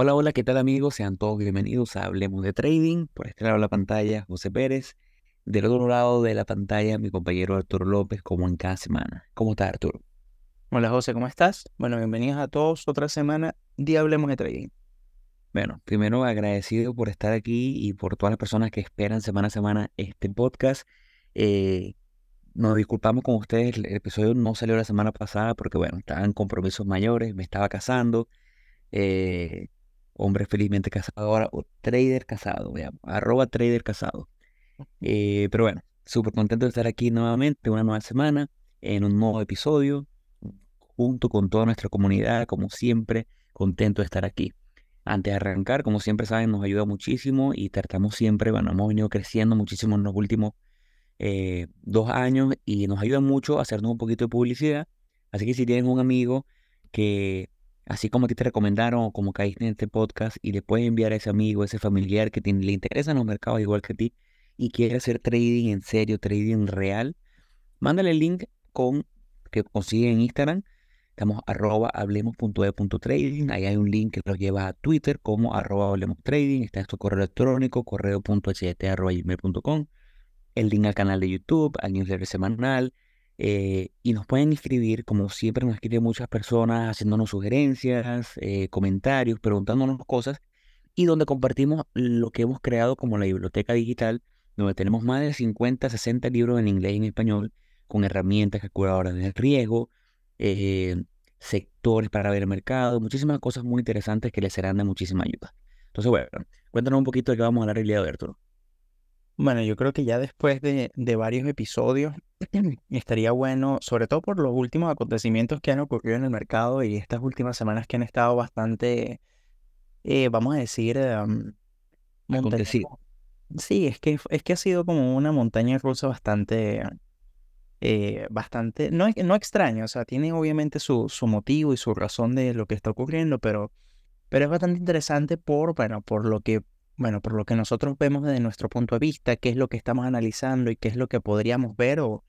Hola, hola, ¿qué tal amigos? Sean todos bienvenidos a Hablemos de Trading. Por este lado de la pantalla, José Pérez. Del otro lado de la pantalla, mi compañero Arturo López, como en cada semana. ¿Cómo estás, Arturo? Hola José, ¿cómo estás? Bueno, bienvenidos a todos otra semana de Hablemos de Trading. Bueno, primero agradecido por estar aquí y por todas las personas que esperan semana a semana este podcast. Eh, nos disculpamos con ustedes, el episodio no salió la semana pasada porque, bueno, estaban compromisos mayores, me estaba casando. Eh, hombre felizmente casado ahora, o trader casado, arroba trader casado. Eh, pero bueno, súper contento de estar aquí nuevamente, una nueva semana, en un nuevo episodio, junto con toda nuestra comunidad, como siempre, contento de estar aquí. Antes de arrancar, como siempre saben, nos ayuda muchísimo y tratamos siempre, bueno, hemos venido creciendo muchísimo en los últimos eh, dos años y nos ayuda mucho a hacernos un poquito de publicidad. Así que si tienen un amigo que así como a ti te recomendaron o como caíste en este podcast y le puedes enviar a ese amigo, ese familiar que le interesa en los mercados igual que a ti y quiere hacer trading en serio, trading real, mándale el link con que consigue en Instagram. Estamos arroba hablemos.e.trading. Ahí hay un link que lo lleva a Twitter como arroba hablemos trading. Está en tu correo electrónico, correo.ht.gmail.com. El link al canal de YouTube, al newsletter semanal, eh, y nos pueden escribir, como siempre nos escriben muchas personas, haciéndonos sugerencias, eh, comentarios, preguntándonos cosas, y donde compartimos lo que hemos creado como la biblioteca digital, donde tenemos más de 50, 60 libros en inglés y en español, con herramientas calculadoras de riesgo, eh, sectores para ver el mercado, muchísimas cosas muy interesantes que les serán de muchísima ayuda. Entonces, bueno, cuéntanos un poquito de qué vamos a hablar el día de hoy, Arturo. Bueno, yo creo que ya después de, varios episodios estaría bueno, sobre todo por los últimos acontecimientos que han ocurrido en el mercado y estas últimas semanas que han estado bastante, eh, vamos a decir, um, Sí, es que, es que ha sido como una montaña rusa bastante, eh, bastante, no, no extraño, o sea, tiene obviamente su, su motivo y su razón de lo que está ocurriendo, pero, pero es bastante interesante por, bueno, por lo que bueno, por lo que nosotros vemos desde nuestro punto de vista, qué es lo que estamos analizando y qué es lo que podríamos ver o,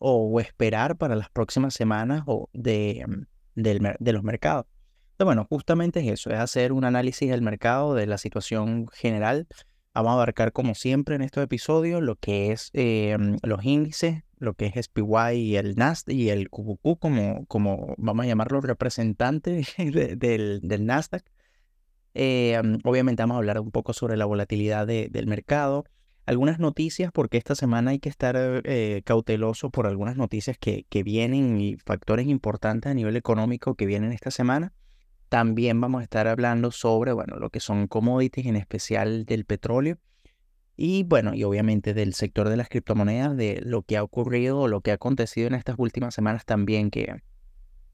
o esperar para las próximas semanas o de, mm, de los mercados. Entonces, bueno, justamente es eso, es hacer un análisis del mercado, de la situación general. Vamos a abarcar, como siempre en estos episodios, lo que es eh, mm, los índices, lo que es SPY y el Nasdaq y el QQQ, como, como vamos a llamarlo representante del, del Nasdaq. Eh, obviamente vamos a hablar un poco sobre la volatilidad del mercado. Algunas noticias, porque esta semana hay que estar eh, cauteloso por algunas noticias que, que vienen y factores importantes a nivel económico que vienen esta semana. También vamos a estar hablando sobre, bueno, lo que son commodities, en especial del petróleo. Y bueno, y obviamente del sector de las criptomonedas, de lo que ha ocurrido o lo que ha acontecido en estas últimas semanas también que,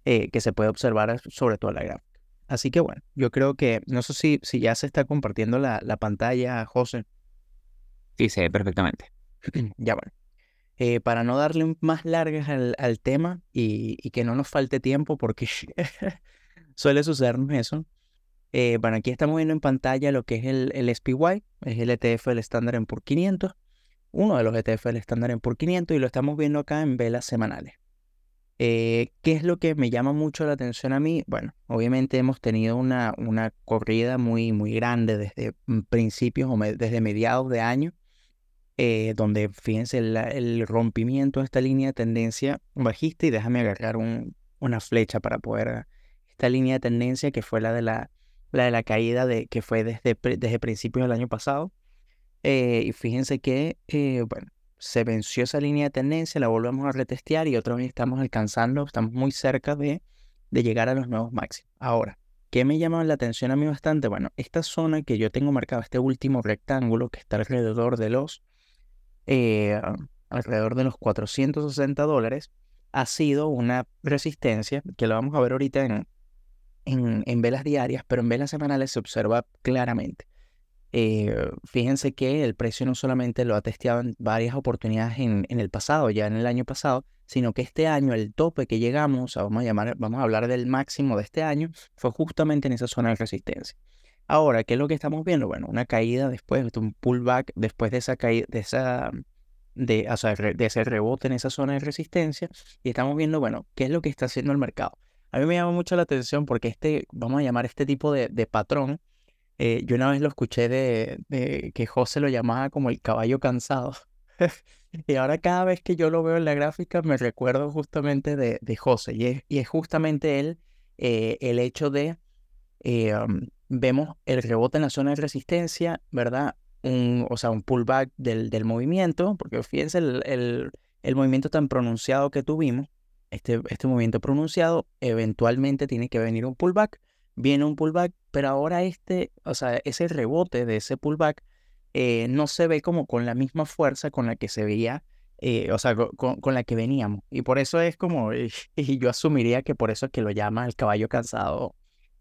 eh, que se puede observar sobre todo la gráfica. Así que bueno, yo creo que, no sé si, si ya se está compartiendo la, la pantalla, José. Sí, sí, perfectamente. ya bueno. Eh, para no darle más largas al, al tema y, y, que no nos falte tiempo, porque suele sucedernos eso. Eh, bueno, aquí estamos viendo en pantalla lo que es el, el SPY, es el ETF del estándar en por 500, uno de los ETF del estándar en por 500 y lo estamos viendo acá en velas semanales. Eh, ¿Qué es lo que me llama mucho la atención a mí? Bueno, obviamente hemos tenido una, una corrida muy, muy grande desde principios o desde mediados de año, eh, donde fíjense el rompimiento de esta línea de tendencia bajista y déjame agarrar un, una flecha para poder esta línea de tendencia que fue la de la, de la caída de, que fue desde, desde principios del año pasado. Eh, y fíjense que, bueno, se venció esa línea de tendencia, la volvemos a retestear y otra vez estamos alcanzando, estamos muy cerca de, de llegar a los nuevos máximos. Ahora, ¿qué me llama la atención a mí bastante? Bueno, esta zona que yo tengo marcada, este último rectángulo que está alrededor de los, eh, alrededor de los 460 dólares, ha sido una resistencia que lo vamos a ver ahorita en, en, en velas diarias, pero en velas semanales se observa claramente. Eh, fíjense que el precio no solamente lo ha testeado en varias oportunidades en, el pasado, ya en el año pasado, sino que este año el tope que llegamos, vamos a, llamar, vamos a hablar del máximo de este año, fue justamente en esa zona de resistencia. Ahora, ¿qué es lo que estamos viendo? Bueno, una caída después, un pullback después de esa caída, de esa de, de ese rebote en esa zona de resistencia y estamos viendo, bueno, qué es lo que está haciendo el mercado. A mí me llama mucho la atención porque este, vamos a llamar este tipo de, patrón, Eh, yo una vez lo escuché de, que José lo llamaba como el caballo cansado. y ahora cada vez que yo lo veo en la gráfica me recuerdo justamente de, de José. Y es, y es justamente él eh, el hecho de, eh, um, vemos el rebote en la zona de resistencia, ¿verdad? Un, o sea, un pullback del, del movimiento, porque fíjense el, el, el movimiento tan pronunciado que tuvimos, este, este movimiento pronunciado, eventualmente tiene que venir un pullback, viene un pullback, pero ahora este, o sea, ese rebote de ese pullback eh, no se ve como con la misma fuerza con la que se veía, eh, o sea, con, con, la que veníamos. Y por eso es como, y yo asumiría que por eso es que lo llama el caballo cansado.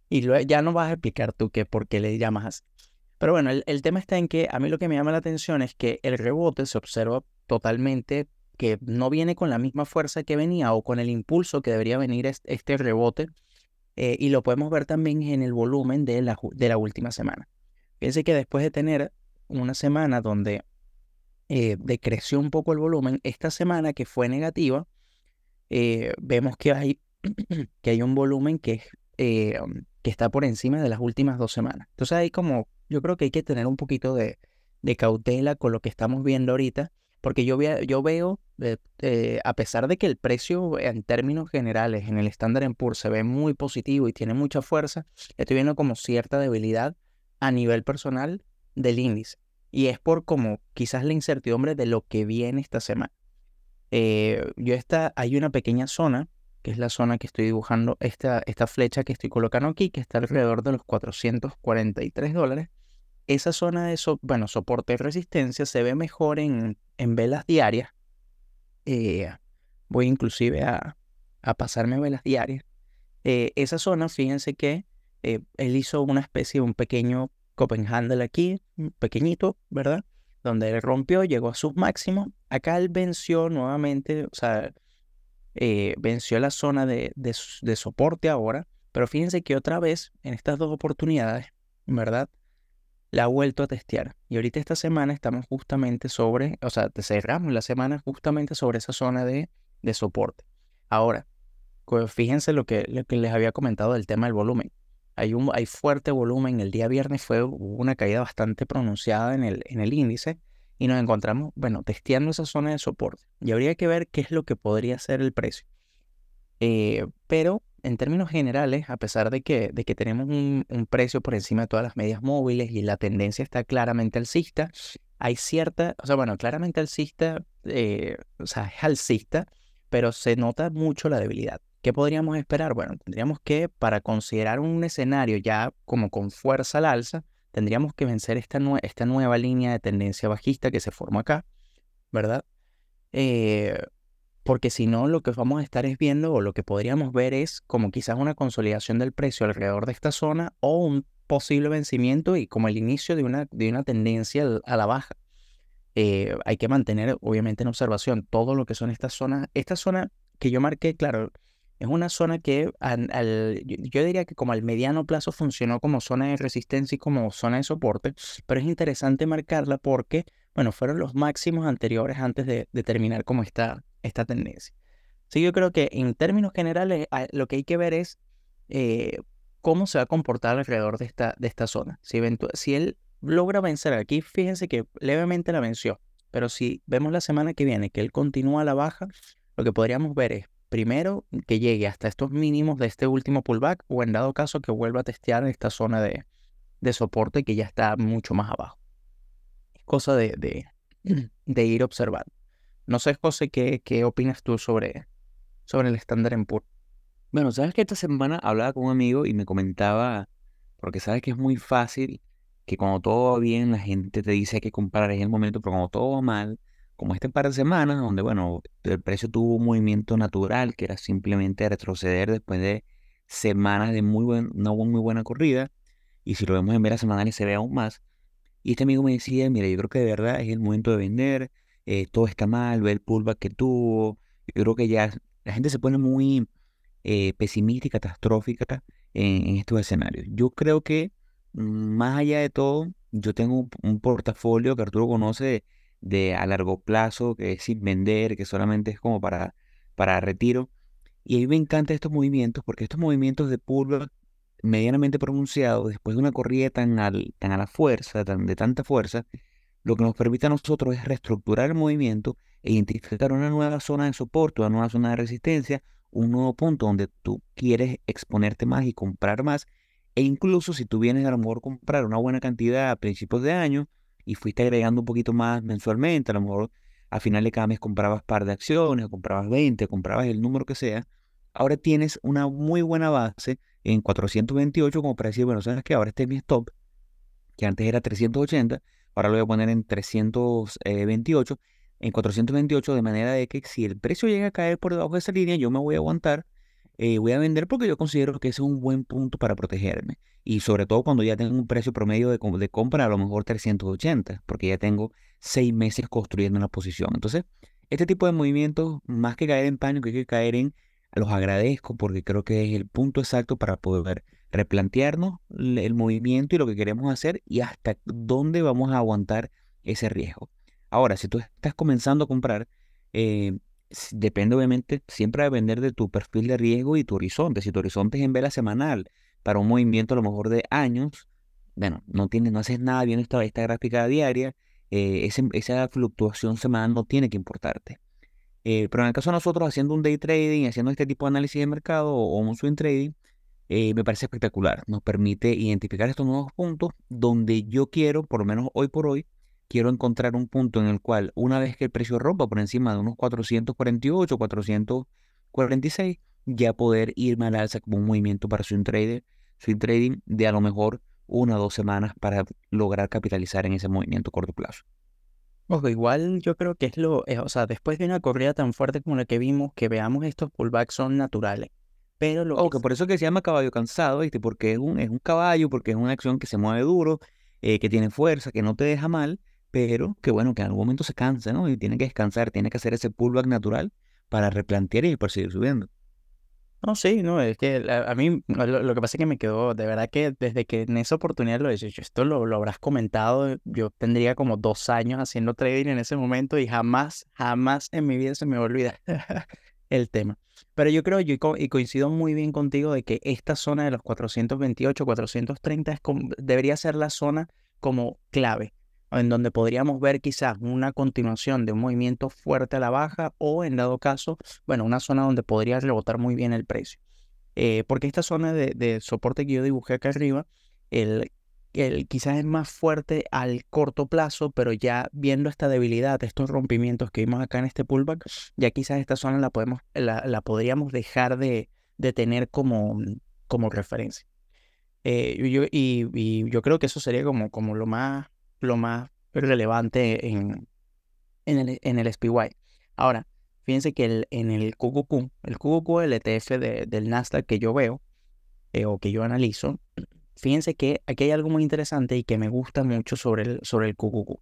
Y lo, ya no vas a explicar tú que por qué le llamas así. Pero bueno, el, el tema está en que a mí lo que me llama la atención es que el rebote se observa totalmente que no viene con la misma fuerza que venía o con el impulso que debería venir este, rebote. Eh, y lo podemos ver también en el volumen de la, de la última semana. Fíjense que después de tener una semana donde eh, decreció un poco el volumen, esta semana que fue negativa, eh, vemos que hay, que hay un volumen que, eh, que está por encima de las últimas dos semanas. Entonces ahí como, yo creo que hay que tener un poquito de, cautela con lo que estamos viendo ahorita, porque yo, yo veo, a pesar de que el precio en términos generales en el Standard Poor's se ve muy positivo y tiene mucha fuerza, estoy viendo como cierta debilidad a nivel personal del índice. Y es por como quizás la incertidumbre de lo que viene esta semana. Eh, yo está, hay una pequeña zona, que es la zona que estoy dibujando, esta, esta flecha que estoy colocando aquí, que está alrededor de los 443 dólares. Esa zona de bueno, soporte y resistencia se ve mejor en, en velas diarias. Eh, voy inclusive a, a pasarme velas diarias. Eh, esa zona, fíjense que él hizo una especie de un pequeño Copenhagen aquí, pequeñito, ¿verdad? Donde él rompió, llegó a sus máximos. Acá él venció nuevamente, o sea, eh, venció la zona de, de, soporte ahora. Pero fíjense que otra vez, en estas dos oportunidades, ¿verdad? La ha vuelto a testear. Y ahorita esta semana estamos justamente sobre, o sea, cerramos la semana justamente sobre esa zona de, de soporte. Ahora, fíjense lo que, les había comentado del tema del volumen hay, un, hay fuerte volumen. El día viernes fue una caída bastante pronunciada en el, en el índice y nos encontramos, bueno, testeando esa zona de soporte. Y habría que ver qué es lo que podría ser el precio. Eh, pero en términos generales, a pesar de que, de que tenemos un, precio por encima de todas las medias móviles y la tendencia está claramente alcista, hay cierta, o sea, bueno, claramente alcista, eh, o sea, es alcista, pero se nota mucho la debilidad. ¿Qué podríamos esperar? Bueno, tendríamos que, para considerar un escenario ya como con fuerza al alza, tendríamos que vencer esta, esta nueva línea de tendencia bajista que se forma acá, ¿verdad? Eh, porque si no, lo que vamos a estar es viendo, o lo que podríamos ver es como quizás una consolidación del precio alrededor de esta zona o un posible vencimiento y como el inicio de una, de una tendencia a la baja. Eh, hay que mantener, obviamente, en observación todo lo que son estas zonas. Esta zona que yo marqué, claro, es una zona que al, yo diría que como al mediano plazo funcionó como zona de resistencia y como zona de soporte, pero es interesante marcarla porque, bueno, fueron los máximos anteriores antes de, terminar como esta, esta tendencia. Sí, yo creo que en términos generales lo que hay que ver es eh, cómo se va a comportar alrededor de esta, de esta zona. Si, si él logra vencer aquí, fíjense que levemente la venció, pero si vemos la semana que viene que él continúa la baja, lo que podríamos ver es primero que llegue hasta estos mínimos de este último pullback o en dado caso que vuelva a testear esta zona de, de soporte que ya está mucho más abajo. Es cosa de, de, de ir observando. No sé, José, ¿qué, qué opinas tú sobre, sobre el estándar en PUR? Bueno, sabes que esta semana hablaba con un amigo y me comentaba, porque sabes que es muy fácil que cuando todo va bien la gente te dice que comprar en el momento, pero cuando todo va mal, como este par de semanas, donde, bueno, el precio tuvo un movimiento natural, que era simplemente retroceder después de semanas de muy buen, una muy buena corrida, y si lo vemos en veras semanales se ve aún más. Y este amigo me decía, mira, yo creo que de verdad es el momento de vender, eh, todo está mal, ve el pullback que tuvo, yo creo que ya la gente se pone muy eh, pesimista y catastrófica en, en, estos escenarios. Yo creo que mm, más allá de todo, yo tengo un, un portafolio que Arturo conoce de a largo plazo, que es sin vender, que solamente es como para, para retiro. Y a mí me encantan estos movimientos porque estos movimientos de pullback medianamente pronunciado, después de una corrida tan, al, tan a la fuerza, tan, de tanta fuerza, lo que nos permite a nosotros es reestructurar el movimiento e identificar una nueva zona de soporte, una nueva zona de resistencia, un nuevo punto donde tú quieres exponerte más y comprar más. E incluso si tú vienes a lo mejor comprar una buena cantidad a principios de año y fuiste agregando un poquito más mensualmente, a lo mejor a final de cada mes comprabas par de acciones, comprabas 20, comprabas el número que sea, ahora tienes una muy buena base en 428 como para decir, bueno, sabes que ahora este es mi stop, que antes era 380, ahora lo voy a poner en 328, en 428, de manera de que si el precio llega a caer por debajo de esa línea, yo me voy a aguantar, eh, voy a vender porque yo considero que ese es un buen punto para protegerme. Y sobre todo cuando ya tengo un precio promedio de, compra a lo mejor 380, porque ya tengo seis meses construyendo una posición. Entonces, este tipo de movimientos, más que caer en pánico, hay que caer en los agradezco porque creo que es el punto exacto para poder replantearnos el movimiento y lo que queremos hacer y hasta dónde vamos a aguantar ese riesgo. Ahora, si tú estás comenzando a comprar, eh, depende obviamente, siempre de depender de tu perfil de riesgo y tu horizonte. Si tu horizonte es en vela semanal para un movimiento a lo mejor de años, bueno, no, tienes, no haces nada bien esta, esta gráfica diaria, eh, esa fluctuación semanal no tiene que importarte. Eh, pero en el caso de nosotros haciendo un day trading, haciendo este tipo de análisis de mercado o, un swing trading, eh, me parece espectacular. Nos permite identificar estos nuevos puntos donde yo quiero, por lo menos hoy por hoy, quiero encontrar un punto en el cual una vez que el precio rompa por encima de unos 448, 446, ya poder irme al alza como un movimiento para swing, trader, swing trading de a lo mejor una o dos semanas para lograr capitalizar en ese movimiento a corto plazo. Ojo, igual yo creo que es lo, eh, o sea, después de una corrida tan fuerte como la que vimos, que veamos estos pullbacks son naturales. Pero lo que por eso que se llama caballo cansado, ¿viste? Porque es un, es un caballo, porque es una acción que se mueve duro, eh, que tiene fuerza, que no te deja mal, pero que bueno, que en algún momento se cansa, ¿no? Y tiene que descansar, tiene que hacer ese pullback natural para replantear y para seguir subiendo. No, sí, no, es que a, mí lo, que pasa es que me quedó, de verdad que desde que en esa oportunidad lo he dicho, esto lo, lo habrás comentado, yo tendría como dos años haciendo trading en ese momento y jamás, jamás en mi vida se me va a olvidar el tema. Pero yo creo, y coincido muy bien contigo de que esta zona de los 428, 430 es debería ser la zona como clave en donde podríamos ver quizás una continuación de un movimiento fuerte a la baja o en dado caso, bueno, una zona donde podría rebotar muy bien el precio. Eh, porque esta zona de, soporte que yo dibujé acá arriba, el, el, quizás es más fuerte al corto plazo, pero ya viendo esta debilidad, estos rompimientos que vimos acá en este pullback, ya quizás esta zona la, podemos, la, podríamos dejar de, de, tener como, como referencia. Eh, yo, y, y, yo creo que eso sería como, como lo más lo más relevante en, en, el, en el SPY. Ahora, fíjense que el, en el QQQ, el QQQ, el ETF del Nasdaq que yo veo eh, o que yo analizo, fíjense que aquí hay algo muy interesante y que me gusta mucho sobre el, sobre el QQQ.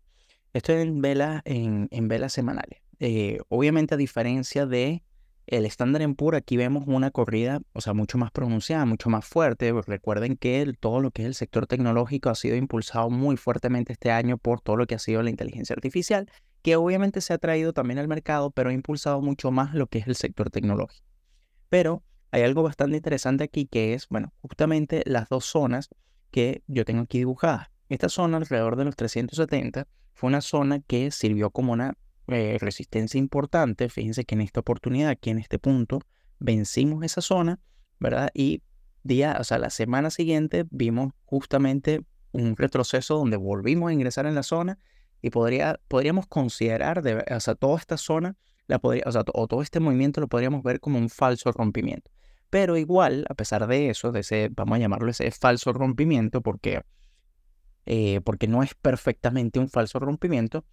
Esto es en velas en, en velas semanales. Eh, obviamente a diferencia de el estándar en pura, aquí vemos una corrida, o sea, mucho más pronunciada, mucho más fuerte. Recuerden que todo lo que es el sector tecnológico ha sido impulsado muy fuertemente este año por todo lo que ha sido la inteligencia artificial, que obviamente se ha traído también al mercado, pero ha impulsado mucho más lo que es el sector tecnológico. Pero hay algo bastante interesante aquí que es, bueno, justamente las dos zonas que yo tengo aquí dibujadas. Esta zona alrededor de los 370 fue una zona que sirvió como una eh, resistencia importante. Fíjense que en esta oportunidad, aquí en este punto, vencimos esa zona, ¿verdad? Y día, o sea, la semana siguiente vimos justamente un retroceso donde volvimos a ingresar en la zona y podría, podríamos considerar, de, o sea, toda esta zona, la podría, o, sea, todo este movimiento lo podríamos ver como un falso rompimiento. Pero igual, a pesar de eso, de ese, vamos a llamarlo ese falso rompimiento, porque, eh, porque no es perfectamente un falso rompimiento,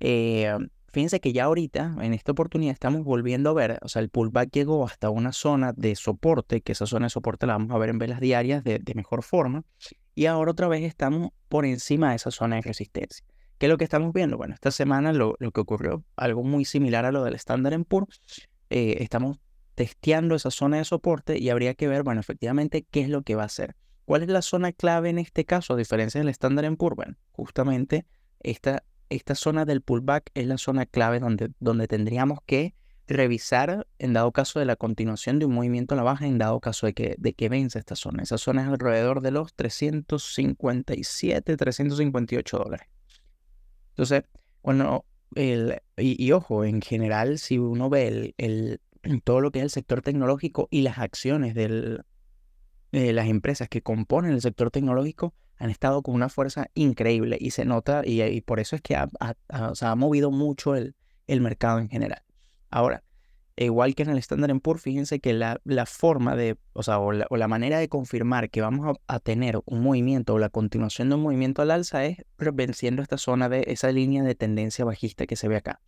eh, fíjense que ya ahorita, en esta oportunidad, estamos volviendo a ver, o sea, el pullback llegó hasta una zona de soporte, que esa zona de soporte la vamos a ver en velas diarias de, mejor forma, y ahora otra vez estamos por encima de esa zona de resistencia. ¿Qué es lo que estamos viendo? Bueno, esta semana lo, que ocurrió, algo muy similar a lo del Standard Poor's, eh, estamos testeando esa zona de soporte y habría que ver, bueno, efectivamente, qué es lo que va a hacer. ¿Cuál es la zona clave en este caso, a diferencia del Standard Poor's? Bueno, justamente esta esta zona del pullback es la zona clave donde, donde tendríamos que revisar en dado caso de la continuación de un movimiento a la baja, en dado caso de que, de que vence esta zona. Esa zona es alrededor de los 357, 358 dólares. Entonces, bueno, el, y, ojo, en general, si uno ve el, todo lo que es el sector tecnológico y las acciones de las empresas que componen el sector tecnológico, han estado con una fuerza increíble y se nota, y, por eso es que ha, ha movido mucho el, el mercado en general. Ahora, igual que en el Standard Poor's, fíjense que la, la forma de, o sea, o la, manera de confirmar que vamos a, tener un movimiento o la continuación de un movimiento al alza es venciendo esta zona de esa línea de tendencia bajista que se ve acá.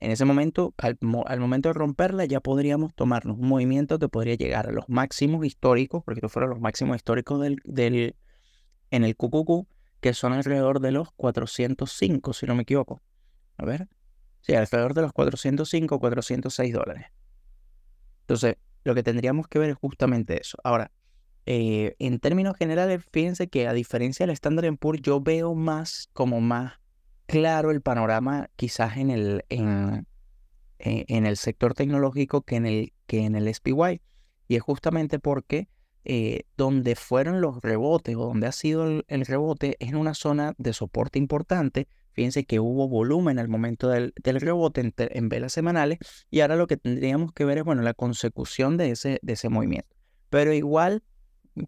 En ese momento, al, momento de romperla, ya podríamos tomarnos un movimiento que podría llegar a los máximos históricos, porque estos fueron los máximos históricos del, del, en el QQQ, que son alrededor de los 405, si no me equivoco. A ver, Sí, alrededor de los 405 o 406 dólares. Entonces, lo que tendríamos que ver es justamente eso. Ahora, eh, en términos generales, fíjense que a diferencia del Standard Poor's, yo veo más como más claro el panorama quizás en el, en, e, en, el sector tecnológico que en el, que en el SPY. Y es justamente porque eh, donde fueron los rebotes o donde ha sido el, el, rebote es en una zona de soporte importante Fíjense que hubo volumen al momento del, rebote en, velas semanales y ahora lo que tendríamos que ver es, bueno, la consecución de ese, de ese movimiento. Pero igual,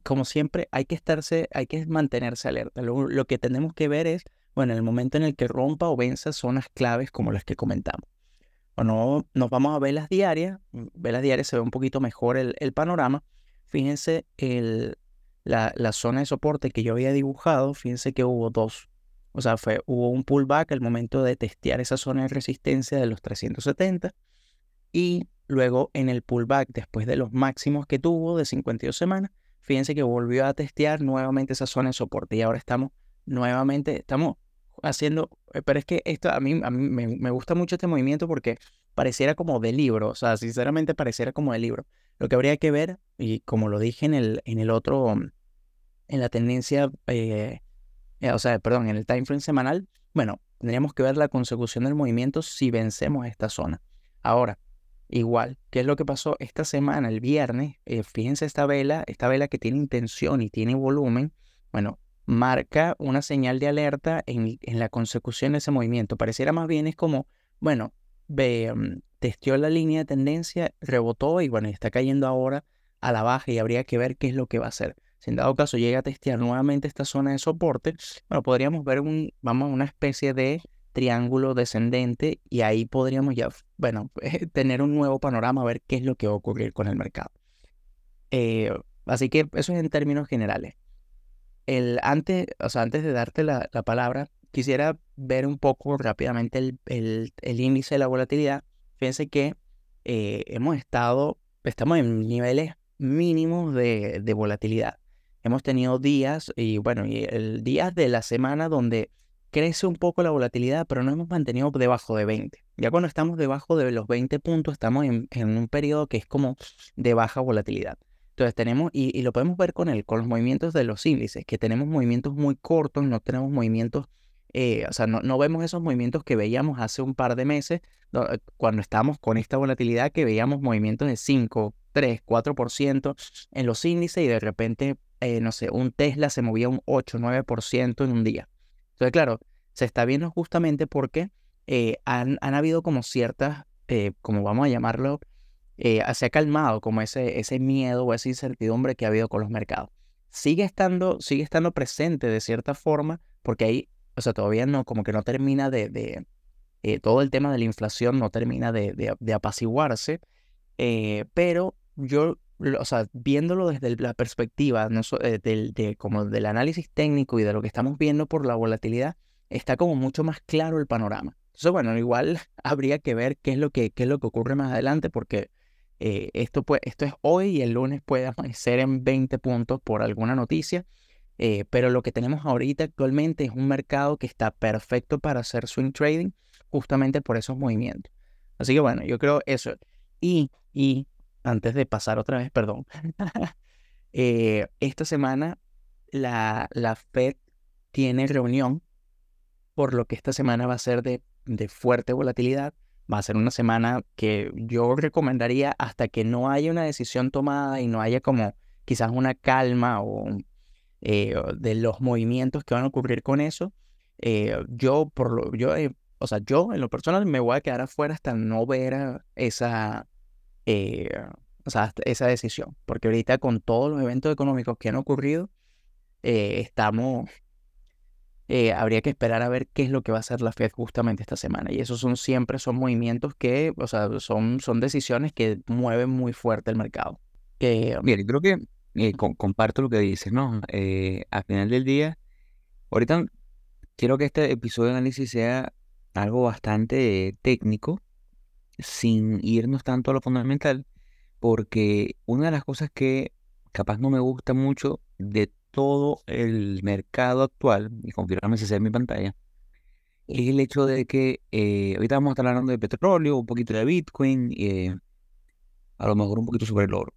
como siempre, hay que estarse, hay que mantenerse alerta. Lo, que tenemos que ver es, bueno, en el momento en el que rompa o venza zonas claves como las que comentamos. Bueno, nos vamos a velas diarias. Velas diarias se ve un poquito mejor el, panorama. Fíjense el, la, la zona de soporte que yo había dibujado. Fíjense que hubo dos o sea, fue, hubo un pullback al momento de testear esa zona de resistencia de los 370 y luego en el pullback después de los máximos que tuvo de 52 semanas, fíjense que volvió a testear nuevamente esa zona de soporte y ahora estamos nuevamente, estamos haciendo, eh, pero es que esto a mí, a mí me, gusta mucho este movimiento porque pareciera como de libro, o sea, sinceramente pareciera como de libro. Lo que habría que ver, y como lo dije en el, en el otro, en la tendencia eh, eh, o sea, perdón, en el time frame semanal, bueno, tendríamos que ver la consecución del movimiento si vencemos esta zona. Ahora, igual, ¿qué es lo que pasó esta semana, el viernes? Eh, fíjense esta vela, esta vela que tiene intención y tiene volumen, bueno, marca una señal de alerta en, la consecución de ese movimiento. Pareciera más bien es como, bueno, mm, testeó la línea de tendencia, rebotó y bueno, está cayendo ahora a la baja y habría que ver qué es lo que va a hacer. Si en dado caso llega a testear nuevamente esta zona de soporte, bueno, podríamos ver un, vamos, una especie de triángulo descendente y ahí podríamos ya, bueno, tener un nuevo panorama, ver qué es lo que va a ocurrir con el mercado. Eh, así que eso es en términos generales. El, antes, o sea, antes de darte la, palabra, quisiera ver un poco rápidamente el, el, índice de la volatilidad. Fíjense que eh, hemos estado, estamos en niveles mínimos de, de volatilidad hemos tenido días y bueno, y el día de la semana donde crece un poco la volatilidad, pero no hemos mantenido debajo de 20. Ya cuando estamos debajo de los 20 puntos, estamos en, un periodo que es como de baja volatilidad. Entonces tenemos, y, lo podemos ver con, el, con los movimientos de los índices, que tenemos movimientos muy cortos, no tenemos movimientos, eh, o sea, no, no, vemos esos movimientos que veíamos hace un par de meses, eh, cuando estábamos con esta volatilidad, que veíamos movimientos de 5, 3, 4% en los índices y de repente eh, no sé, un Tesla se movía un 8, 9% en un día. Entonces, claro, se está viendo justamente porque han, han, habido como ciertas, como vamos a llamarlo, se ha calmado como ese, ese miedo o esa incertidumbre que ha habido con los mercados. Sigue estando, sigue estando presente de cierta forma porque ahí, o sea, todavía no, como que no termina de, de todo el tema de la inflación no termina de, de apaciguarse, pero yo o sea, viéndolo desde la perspectiva no eh, del, de, como del análisis técnico y de lo que estamos viendo por la volatilidad, está como mucho más claro el panorama. Entonces, bueno, igual habría que ver qué es lo que, qué es lo que ocurre más adelante, porque eh, esto, pues, esto es hoy y el lunes puede amanecer en 20 puntos por alguna noticia. Eh, pero lo que tenemos ahorita actualmente es un mercado que está perfecto para hacer swing trading justamente por esos movimientos. Así que bueno, yo creo eso. Y, y antes de pasar otra vez, perdón. Eh, esta semana la, la Fed tiene reunión, por lo que esta semana va a ser de, de fuerte volatilidad. va a ser una semana que yo recomendaría hasta que no haya una decisión tomada y no haya como quizás una calma o eh, de los movimientos que van a ocurrir con eso. Eh, yo, por lo, yo, eh, o sea, yo en lo personal me voy a quedar afuera hasta no ver esa, o sea, esa decisión, porque ahorita con todos los eventos económicos que han ocurrido, estamos eh, habría que esperar a ver qué es lo que va a hacer la Fed justamente esta semana. Y esos son siempre son movimientos que, o sea, son, son decisiones que mueven muy fuerte el mercado. Que, Mira, creo que eh, comparto lo que dices, ¿no? Eh, al final del día, ahorita quiero que este episodio de análisis sea algo bastante técnico, sin irnos tanto a lo fundamental, porque una de las cosas que capaz no me gusta mucho de todo el mercado actual, y confirmarme si se ve en mi pantalla, es el hecho de que eh, ahorita vamos a estar hablando de petróleo, un poquito de Bitcoin, eh, a lo mejor un poquito sobre el oro.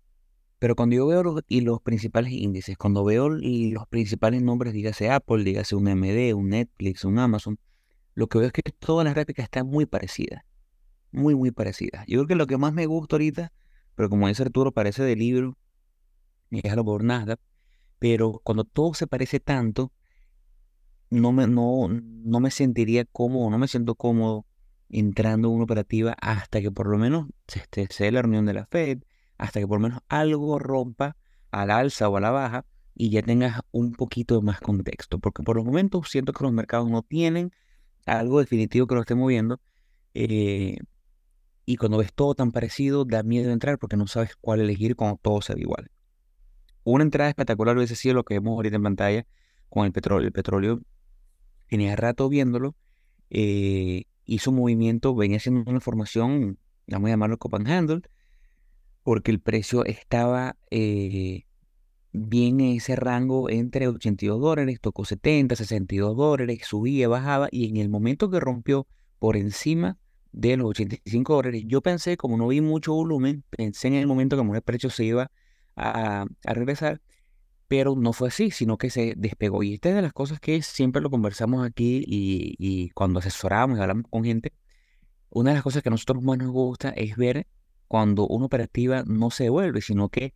Pero cuando yo veo los, y los principales índices, cuando veo los principales nombres, dígase Apple, dígase un AMD, un Netflix, un Amazon, lo que veo es que todas las réplicas están muy parecidas. Muy, muy parecidas. Yo creo que lo que más me gusta ahorita, pero como dice Arturo, parece de libro, es a lo mejor Nasdaq, pero cuando todo se parece tanto, no me, no, no me sentiría cómodo, no me siento cómodo entrando en una operativa hasta que por lo menos se esté la reunión de la Fed, hasta que por lo menos algo rompa al alza o a la baja y ya tengas un poquito más contexto, porque por los momentos siento que los mercados no tienen algo definitivo que lo esté moviendo eh, y cuando ves todo tan parecido da miedo entrar porque no sabes cuál elegir cuando todo se ve igual. Una entrada espectacular hubiese sido lo que vemos ahorita en pantalla con el petróleo. El petróleo tenía rato viéndolo, eh, hizo un movimiento, venía haciendo una formación, vamos a llamarlo Copan Handle, porque el precio estaba eh, bien en ese rango entre 82 dólares, tocó 70, 62 dólares, subía, bajaba, y en el momento que rompió por encima de los 85 dólares, yo pensé, como no vi mucho volumen, pensé en el momento que el precio se iba a, regresar, pero no fue así, sino que se despegó. Y esta es de las cosas que siempre lo conversamos aquí y, cuando asesoramos y hablamos con gente, una de las cosas que a nosotros más nos gusta es ver cuando una operativa no se devuelve, sino que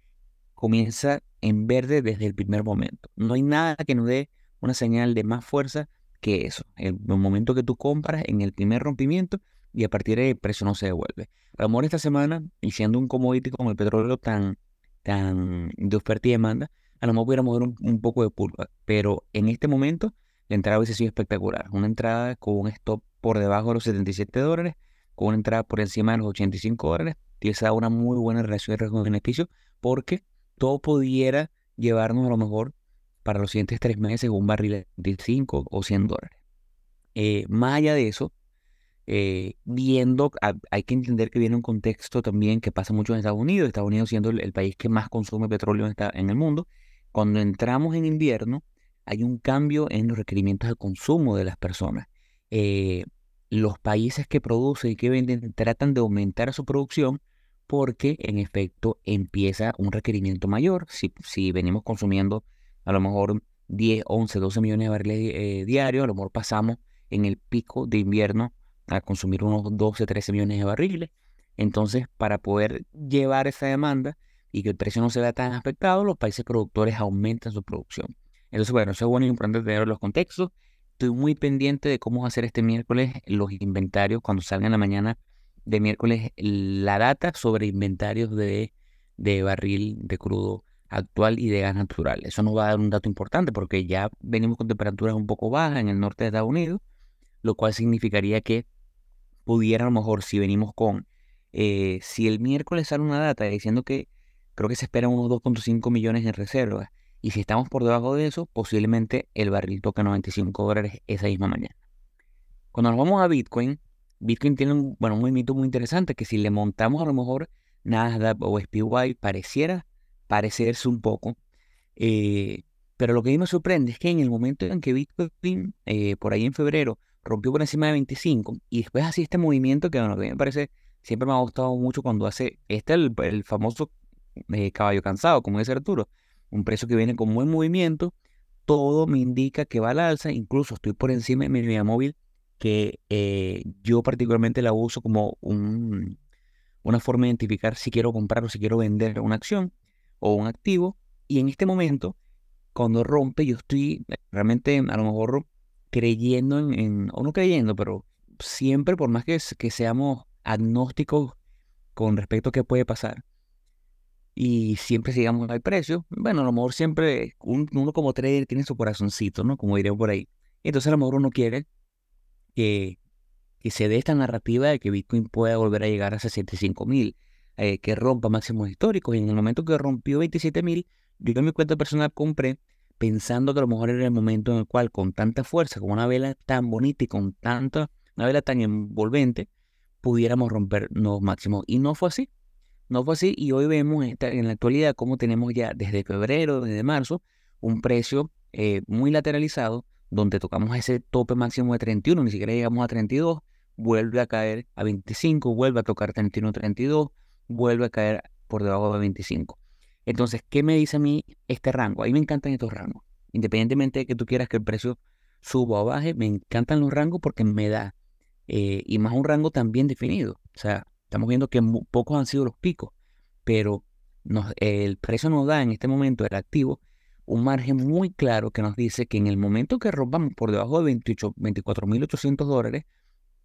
comienza en verde desde el primer momento. No hay nada que nos dé una señal de más fuerza que eso. El, momento que tú compras en el primer rompimiento y a partir de ahí el precio no se devuelve. Lo esta semana, y siendo un commodity como el petróleo tan tan de oferta y demanda, a lo mejor pudiéramos ver un, poco de pulpa, pero en este momento la entrada hubiese sido espectacular. Una entrada con un stop por debajo de los 77 dólares, con una entrada por encima de los 85 dólares, esa una muy buena relación de riesgo-beneficio, porque todo pudiera llevarnos a lo mejor para los siguientes tres meses un barril de 25 o 100 dólares. Eh, más allá de eso, eh, viendo, hay que entender que viene un contexto también que pasa mucho en Estados Unidos, Estados Unidos siendo el, país que más consume petróleo en, en el mundo. Cuando entramos en invierno, hay un cambio en los requerimientos de consumo de las personas. Eh, los países que producen y que venden tratan de aumentar su producción porque en efecto empieza un requerimiento mayor. Si, venimos consumiendo a lo mejor 10, 11, 12 millones de barriles eh, diarios, a lo mejor pasamos en el pico de invierno a consumir unos 12, 13 millones de barriles. Entonces, para poder llevar esa demanda y que el precio no se vea tan afectado, los países productores aumentan su producción. Entonces, bueno, eso es bueno y importante tener los contextos. Estoy muy pendiente de cómo hacer este miércoles los inventarios cuando salgan en la mañana de miércoles la data sobre inventarios de, de barril de crudo actual y de gas natural. Eso nos va a dar un dato importante porque ya venimos con temperaturas un poco bajas en el norte de Estados Unidos, lo cual significaría que pudiera a lo mejor, si venimos con, eh, si el miércoles sale una data diciendo que creo que se esperan unos 2.5 millones en reservas, y si estamos por debajo de eso, posiblemente el barril toque 95 dólares esa misma mañana. Cuando nos vamos a Bitcoin, Bitcoin tiene un, bueno, un movimiento muy interesante que si le montamos a lo mejor Nasdaq o SPY pareciera parecerse un poco, eh, pero lo que a mí me sorprende es que en el momento en que Bitcoin, eh, por ahí en febrero, rompió por encima de 25 y después así este movimiento que, bueno, me parece, siempre me ha gustado mucho cuando hace, este el, el famoso eh, caballo cansado, como dice Arturo, un precio que viene con buen movimiento, todo me indica que va al alza, incluso estoy por encima de mi media móvil que eh, yo particularmente la uso como un, una forma de identificar si quiero comprar o si quiero vender una acción o un activo. Y en este momento, cuando rompe, yo estoy realmente a lo mejor creyendo en, o no creyendo, pero siempre, por más que, seamos agnósticos con respecto a qué puede pasar, y siempre sigamos al precio, bueno, a lo mejor siempre uno como trader tiene su corazoncito, ¿no? Como diría por ahí. Entonces a lo mejor uno quiere que, se dé esta narrativa de que Bitcoin pueda volver a llegar a 65 mil, eh, que rompa máximos históricos. Y en el momento que rompió 27 mil, yo en mi cuenta personal compré pensando que a lo mejor era el momento en el cual con tanta fuerza, con una vela tan bonita y con tanta, una vela tan envolvente, pudiéramos romper nuevos máximos. Y no fue así. No fue así y hoy vemos en la actualidad cómo tenemos ya desde febrero, desde marzo, un precio eh, muy lateralizado donde tocamos ese tope máximo de 31, ni siquiera llegamos a 32, vuelve a caer a 25, vuelve a tocar 31, 32, vuelve a caer por debajo de 25. Entonces, ¿qué me dice a mí este rango? A mí me encantan estos rangos. Independientemente de que tú quieras que el precio suba o baje, me encantan los rangos porque me da, eh, y más un rango tan bien definido. O sea, Estamos viendo que pocos han sido los picos, pero el precio nos da en este momento el activo un margen muy claro que nos dice que en el momento que rompamos por debajo de 24.800 dólares,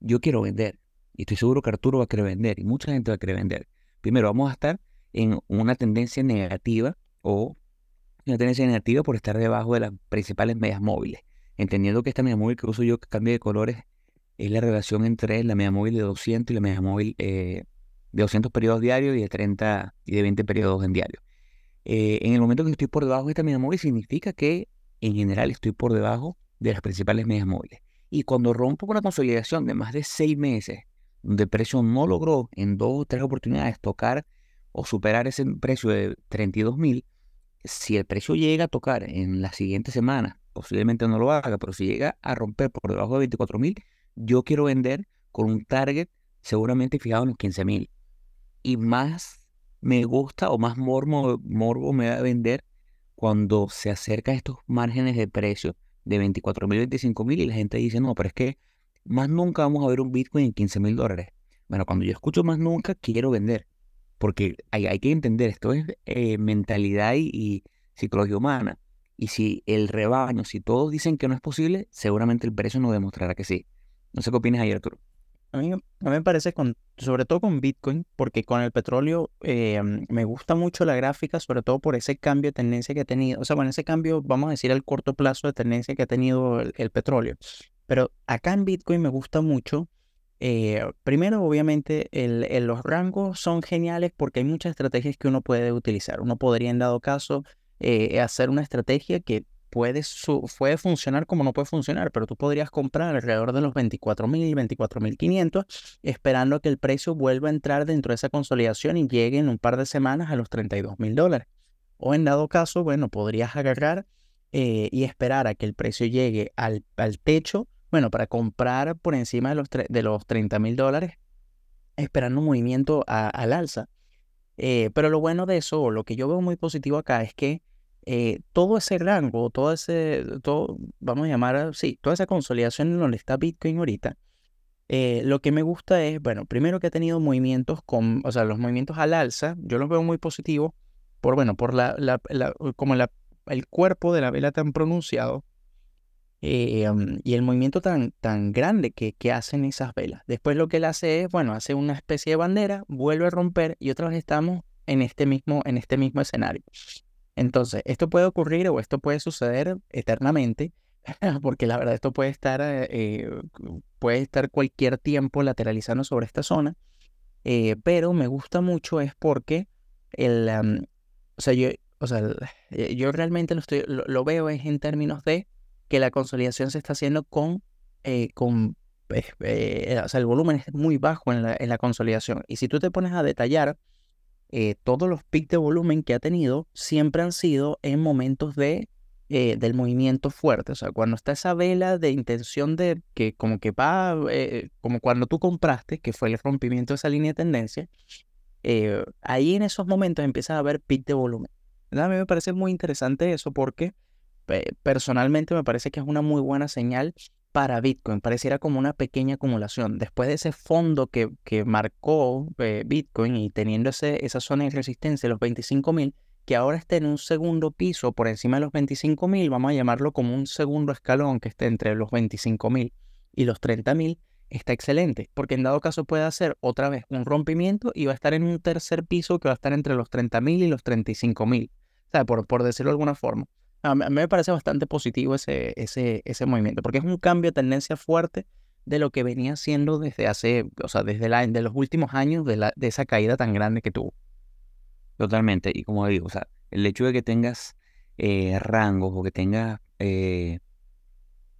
yo quiero vender. Y estoy seguro que Arturo va a querer vender y mucha gente va a querer vender. Primero, vamos a estar en una tendencia negativa o una tendencia negativa por estar debajo de las principales medias móviles. Entendiendo que esta media móvil que uso yo que cambia de colores es la relación entre la media móvil de 200 y la media móvil eh, de 200 periodos diarios y de 30 y de 20 periodos en diario. Eh, en el momento que estoy por debajo de esta media móvil significa que en general estoy por debajo de las principales medias móviles. Y cuando rompo una consolidación de más de 6 meses, donde el precio no logró en dos o tres oportunidades tocar o superar ese precio de 32 mil, si el precio llega a tocar en la siguiente semana, posiblemente no lo haga, pero si llega a romper por debajo de 24 mil, yo quiero vender con un target seguramente fijado en los 15 mil. Y más me gusta o más morbo, morbo me va a vender cuando se acerca a estos márgenes de precio de 24 mil, 25 mil y la gente dice, no, pero es que más nunca vamos a ver un Bitcoin en 15 mil dólares. Bueno, cuando yo escucho más nunca, quiero vender. Porque hay, hay que entender, esto es eh, mentalidad y, y psicología humana. Y si el rebaño, si todos dicen que no es posible, seguramente el precio nos demostrará que sí. No sé qué opinas ahí, Arturo. A mí, me parece, con, sobre todo con Bitcoin, porque con el petróleo eh, me gusta mucho la gráfica, sobre todo por ese cambio de tendencia que ha tenido. O sea, bueno, ese cambio, vamos a decir, al corto plazo de tendencia que ha tenido el, petróleo. Pero acá en Bitcoin me gusta mucho. Eh, primero, obviamente, el, los rangos son geniales porque hay muchas estrategias que uno puede utilizar. Uno podría, en dado caso, eh, hacer una estrategia que puede, puede funcionar como no puede funcionar, pero tú podrías comprar alrededor de los 24.000, 24.500, esperando que el precio vuelva a entrar dentro de esa consolidación y llegue en un par de semanas a los 32.000 dólares. O en dado caso, bueno, podrías agarrar eh, y esperar a que el precio llegue al, al, techo, bueno, para comprar por encima de los, de los 30.000 dólares, esperando un movimiento al alza. Eh, pero lo bueno de eso, lo que yo veo muy positivo acá, es que eh, todo ese rango, todo ese, todo, vamos a llamar así, toda esa consolidación en donde está Bitcoin ahorita, eh, lo que me gusta es, bueno, primero que ha tenido movimientos con, o sea, los movimientos al alza, yo los veo muy positivos por, bueno, por la, la, como el cuerpo de la vela tan pronunciado eh, y el movimiento tan, tan grande que, que hacen esas velas. Después lo que él hace es, bueno, hace una especie de bandera, vuelve a romper y otra vez estamos en este mismo, en este mismo escenario. Entonces, esto puede ocurrir o esto puede suceder eternamente, porque la verdad esto puede estar, eh, eh, puede estar cualquier tiempo lateralizando sobre esta zona, eh, pero me gusta mucho es porque el, o sea, yo, o sea, yo realmente lo, estoy, lo, veo es en términos de que la consolidación se está haciendo con, con o sea, el volumen es muy bajo en la, en la consolidación. Y si tú te pones a detallar, eh, todos los picos de volumen que ha tenido siempre han sido en momentos de, eh, del movimiento fuerte. O sea, cuando está esa vela de intención de que como que va, eh, como cuando tú compraste, que fue el rompimiento de esa línea de tendencia, ahí en esos momentos empieza a haber pic de volumen. A mí me parece muy interesante eso porque personalmente me parece que es una muy buena señal para Bitcoin. Pareciera como una pequeña acumulación. Después de ese fondo que, que marcó eh, Bitcoin y teniendo ese, esa zona de resistencia, los 25.000, que ahora está en un segundo piso por encima de los 25.000, vamos a llamarlo como un segundo escalón que esté entre los 25.000 y los 30.000, está excelente, porque en dado caso puede hacer otra vez un rompimiento y va a estar en un tercer piso que va a estar entre los 30.000 y los 35.000, o sea, por, por decirlo de alguna forma. A mí, me parece bastante positivo ese, ese, ese movimiento, porque es un cambio de tendencia fuerte de lo que venía haciendo desde hace, o sea, desde la, de los últimos años de, la, de esa caída tan grande que tuvo. Totalmente, y como digo, o sea, el hecho de que tengas eh, rangos o que tengas eh,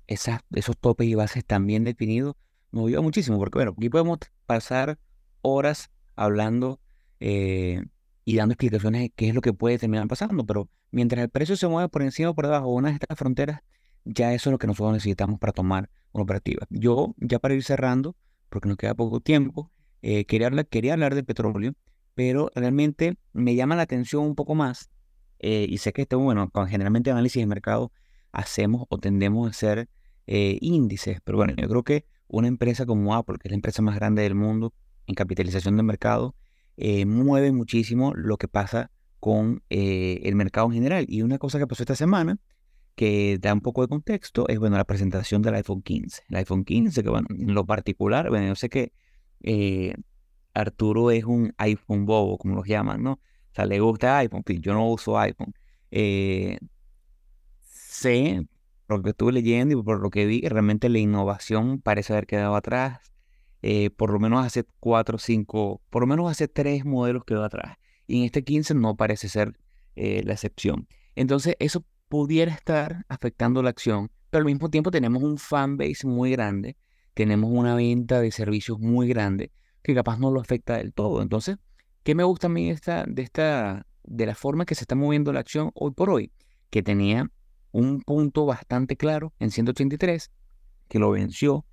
esos topes y bases tan bien definidos, nos ayuda muchísimo, porque bueno, aquí podemos pasar horas hablando eh, y dando explicaciones de qué es lo que puede terminar pasando, pero mientras el precio se mueve por encima o por debajo de una de estas fronteras, ya eso es lo que nosotros necesitamos para tomar una operativa. Yo, ya para ir cerrando, porque nos queda poco tiempo, eh, quería, hablar, quería hablar del petróleo, pero realmente me llama la atención un poco más, eh, y sé que esto, bueno, con generalmente análisis de mercado hacemos o tendemos a hacer eh, índices, pero bueno, yo creo que una empresa como Apple, que es la empresa más grande del mundo en capitalización de mercado, eh, mueve muchísimo lo que pasa con eh, el mercado en general. Y una cosa que pasó esta semana, que da un poco de contexto, es bueno, la presentación del iPhone 15. El iPhone 15, que bueno, en lo particular, bueno, yo sé que eh, Arturo es un iPhone bobo, como los llaman, ¿no? O sea, le gusta iPhone, yo no uso iPhone. sé, por lo que estuve leyendo y por lo que vi, realmente la innovación parece haber quedado atrás. Eh, por lo menos hace cuatro, cinco, por lo menos hace tres modelos que va atrás. Y en este 15 no parece ser eh, la excepción. Entonces, eso pudiera estar afectando la acción, pero al mismo tiempo tenemos un fanbase muy grande, tenemos una venta de servicios muy grande que capaz no lo afecta del todo. Entonces, ¿qué me gusta a mí esta, de, esta, de la forma que se está moviendo la acción hoy por hoy? Que tenía un punto bastante claro en 183, que lo venció,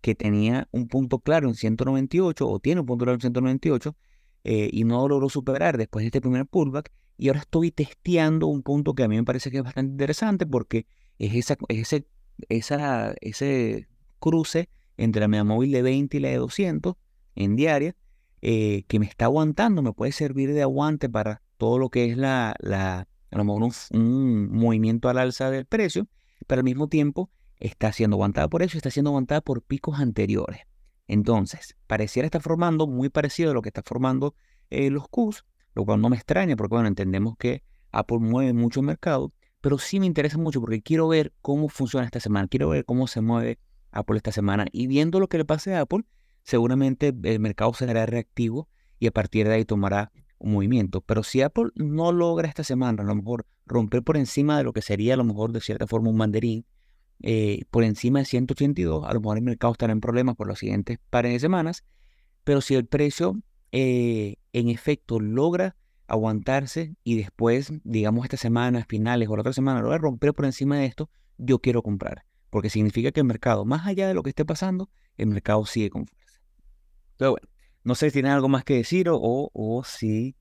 que tenía un punto claro en 198 o tiene un punto claro en 198 eh, y no logró superar después de este primer pullback. Y ahora estoy testeando un punto que a mí me parece que es bastante interesante porque es, esa, ese, esa, ese cruce entre la media móvil de 20 y la de 200 en diaria eh, que me está aguantando, me puede servir de aguante para todo lo que es la, la a lo mejor un movimiento al alza del precio, pero al mismo tiempo está siendo aguantada por eso y está siendo aguantada por picos anteriores. Entonces, pareciera estar formando muy parecido a lo que está formando eh, los Qs, lo cual no me extraña porque, bueno, entendemos que Apple mueve mucho el mercado, pero sí me interesa mucho porque quiero ver cómo funciona esta semana, quiero ver cómo se mueve Apple esta semana y viendo lo que le pase a Apple, seguramente el mercado será reactivo y a partir de ahí tomará un movimiento. Pero si Apple no logra esta semana a lo mejor romper por encima de lo que sería a lo mejor de cierta forma un mandarín, eh, por encima de 182, a lo mejor el mercado estará en problemas por los siguientes pares de semanas, pero si el precio eh, en efecto logra aguantarse y después, digamos, esta semana, finales o la otra semana, logra romper por encima de esto, yo quiero comprar, porque significa que el mercado, más allá de lo que esté pasando, el mercado sigue con fuerza. Pero bueno, no sé si tienen algo más que decir o, o, si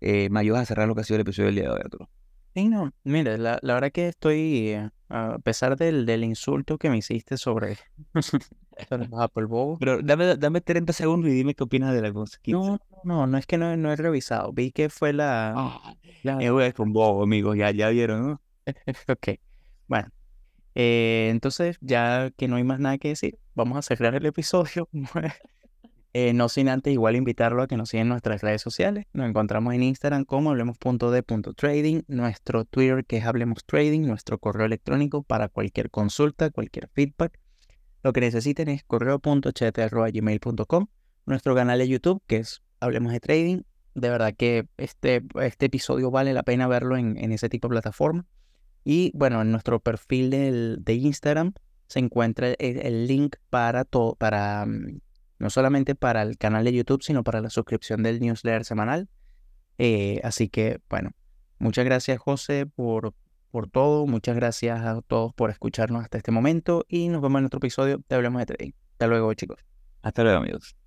eh, me a cerrar lo que ha sido el episodio del día de hoy, Arturo. Sí, no, mire, la, la verdad que estoy, eh, a pesar del, del insulto que me hiciste sobre, Apple Bow, Pero dame, dame 30 segundos y dime qué opinas de la cosa. no, no, no es que no, no he revisado, vi que fue la, Ah, es un bobo, amigos, ya, ya vieron, ¿no? ok, bueno, eh, entonces ya que no hay más nada que decir, vamos a cerrar el episodio. Eh, no sin antes igual invitarlo a que nos sigan en nuestras redes sociales. Nos encontramos en Instagram como hablemos.de.trading, nuestro Twitter que es Hablemos Trading, nuestro correo electrónico para cualquier consulta, cualquier feedback. Lo que necesiten es correo.chat.gmail.com, nuestro canal de YouTube que es Hablemos de Trading. De verdad que este, este episodio vale la pena verlo en, en ese tipo de plataforma. Y bueno, en nuestro perfil de Instagram se encuentra el, el link para todo, para mm, no solamente para el canal de YouTube, sino para la suscripción del newsletter semanal. Eh, así que, bueno, muchas gracias José por, por todo, muchas gracias a todos por escucharnos hasta este momento y nos vemos en otro episodio de Hablemos de Trading. Hasta luego chicos. Hasta luego amigos.